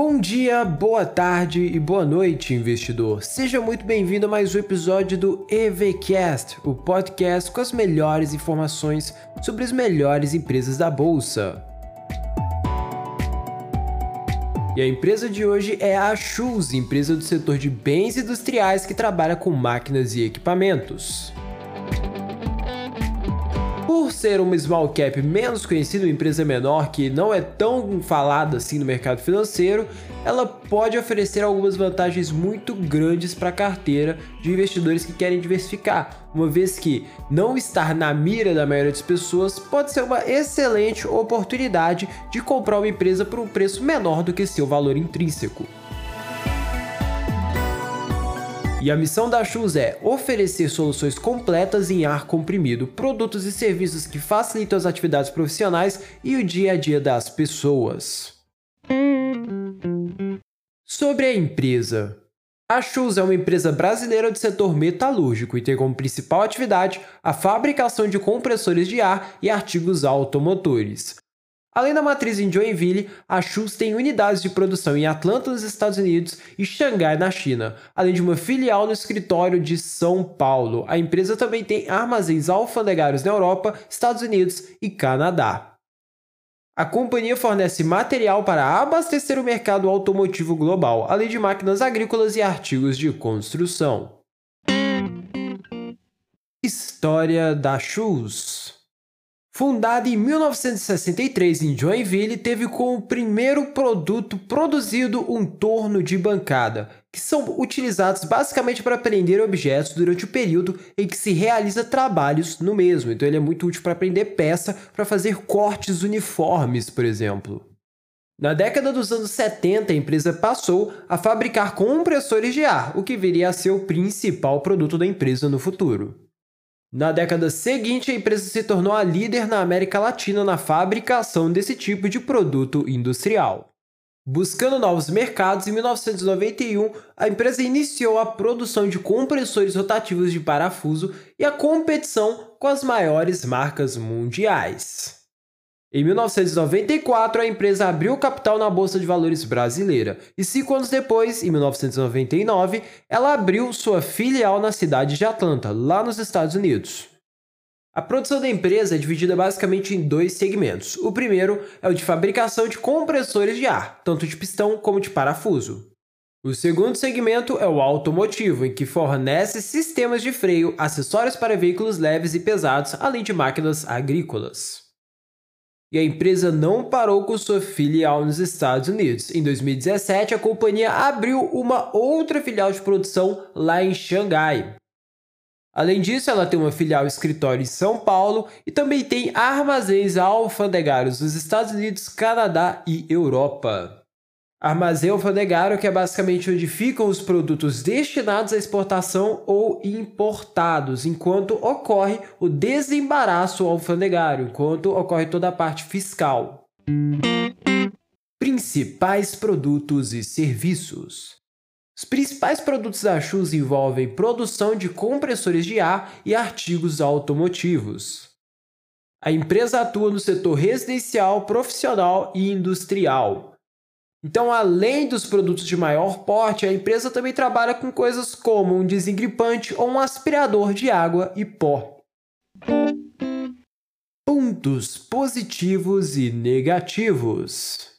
Bom dia, boa tarde e boa noite, investidor. Seja muito bem-vindo a mais um episódio do EVCast, o podcast com as melhores informações sobre as melhores empresas da bolsa. E a empresa de hoje é a Shoes, empresa do setor de bens industriais que trabalha com máquinas e equipamentos. Por ser uma small cap menos conhecida, uma empresa menor que não é tão falada assim no mercado financeiro, ela pode oferecer algumas vantagens muito grandes para a carteira de investidores que querem diversificar, uma vez que não estar na mira da maioria das pessoas pode ser uma excelente oportunidade de comprar uma empresa por um preço menor do que seu valor intrínseco. E a missão da Shoes é oferecer soluções completas em ar comprimido, produtos e serviços que facilitam as atividades profissionais e o dia a dia das pessoas. Sobre a empresa. A Shoes é uma empresa brasileira do setor metalúrgico e tem como principal atividade a fabricação de compressores de ar e artigos automotores. Além da matriz em Joinville, a Shoes tem unidades de produção em Atlanta, nos Estados Unidos e Xangai, na China, além de uma filial no escritório de São Paulo. A empresa também tem armazéns alfandegários na Europa, Estados Unidos e Canadá. A companhia fornece material para abastecer o mercado automotivo global, além de máquinas agrícolas e artigos de construção. História da Shoes Fundada em 1963 em Joinville, teve como primeiro produto produzido um torno de bancada, que são utilizados basicamente para prender objetos durante o período em que se realiza trabalhos no mesmo. Então ele é muito útil para prender peça para fazer cortes uniformes, por exemplo. Na década dos anos 70, a empresa passou a fabricar compressores de ar, o que viria a ser o principal produto da empresa no futuro. Na década seguinte, a empresa se tornou a líder na América Latina na fabricação desse tipo de produto industrial. Buscando novos mercados, em 1991, a empresa iniciou a produção de compressores rotativos de parafuso e a competição com as maiores marcas mundiais. Em 1994, a empresa abriu capital na Bolsa de Valores brasileira e cinco anos depois, em 1999, ela abriu sua filial na cidade de Atlanta, lá nos Estados Unidos. A produção da empresa é dividida basicamente em dois segmentos. O primeiro é o de fabricação de compressores de ar, tanto de pistão como de parafuso. O segundo segmento é o automotivo, em que fornece sistemas de freio, acessórios para veículos leves e pesados, além de máquinas agrícolas e a empresa não parou com sua filial nos Estados Unidos. Em 2017, a companhia abriu uma outra filial de produção lá em Xangai. Além disso, ela tem uma filial escritório em São Paulo e também tem armazéns alfandegários nos Estados Unidos, Canadá e Europa. Armazém alfandegário, que é basicamente onde ficam os produtos destinados à exportação ou importados, enquanto ocorre o desembaraço alfandegário, enquanto ocorre toda a parte fiscal. Principais produtos e serviços. Os principais produtos da Shoes envolvem produção de compressores de ar e artigos automotivos. A empresa atua no setor residencial, profissional e industrial. Então, além dos produtos de maior porte, a empresa também trabalha com coisas como um desengripante ou um aspirador de água e pó. Pontos positivos e negativos.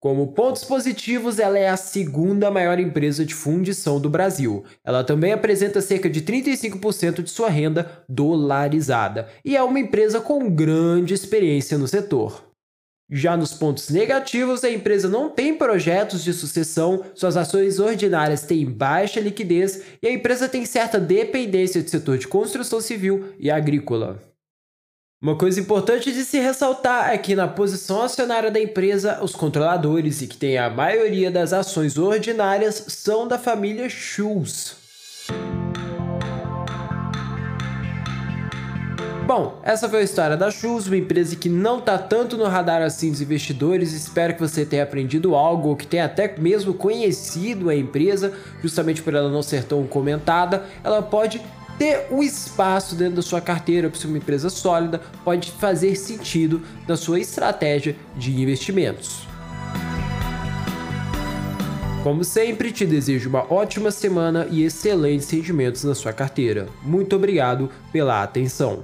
Como pontos positivos, ela é a segunda maior empresa de fundição do Brasil. Ela também apresenta cerca de 35% de sua renda dolarizada e é uma empresa com grande experiência no setor. Já nos pontos negativos, a empresa não tem projetos de sucessão, suas ações ordinárias têm baixa liquidez e a empresa tem certa dependência do setor de construção civil e agrícola. Uma coisa importante de se ressaltar é que na posição acionária da empresa, os controladores e que têm a maioria das ações ordinárias são da família Schultz. Bom, essa foi a história da Shoes, uma empresa que não está tanto no radar assim dos investidores. Espero que você tenha aprendido algo ou que tenha até mesmo conhecido a empresa, justamente por ela não ser tão comentada. Ela pode ter um espaço dentro da sua carteira para ser uma empresa sólida, pode fazer sentido na sua estratégia de investimentos. Como sempre, te desejo uma ótima semana e excelentes rendimentos na sua carteira. Muito obrigado pela atenção.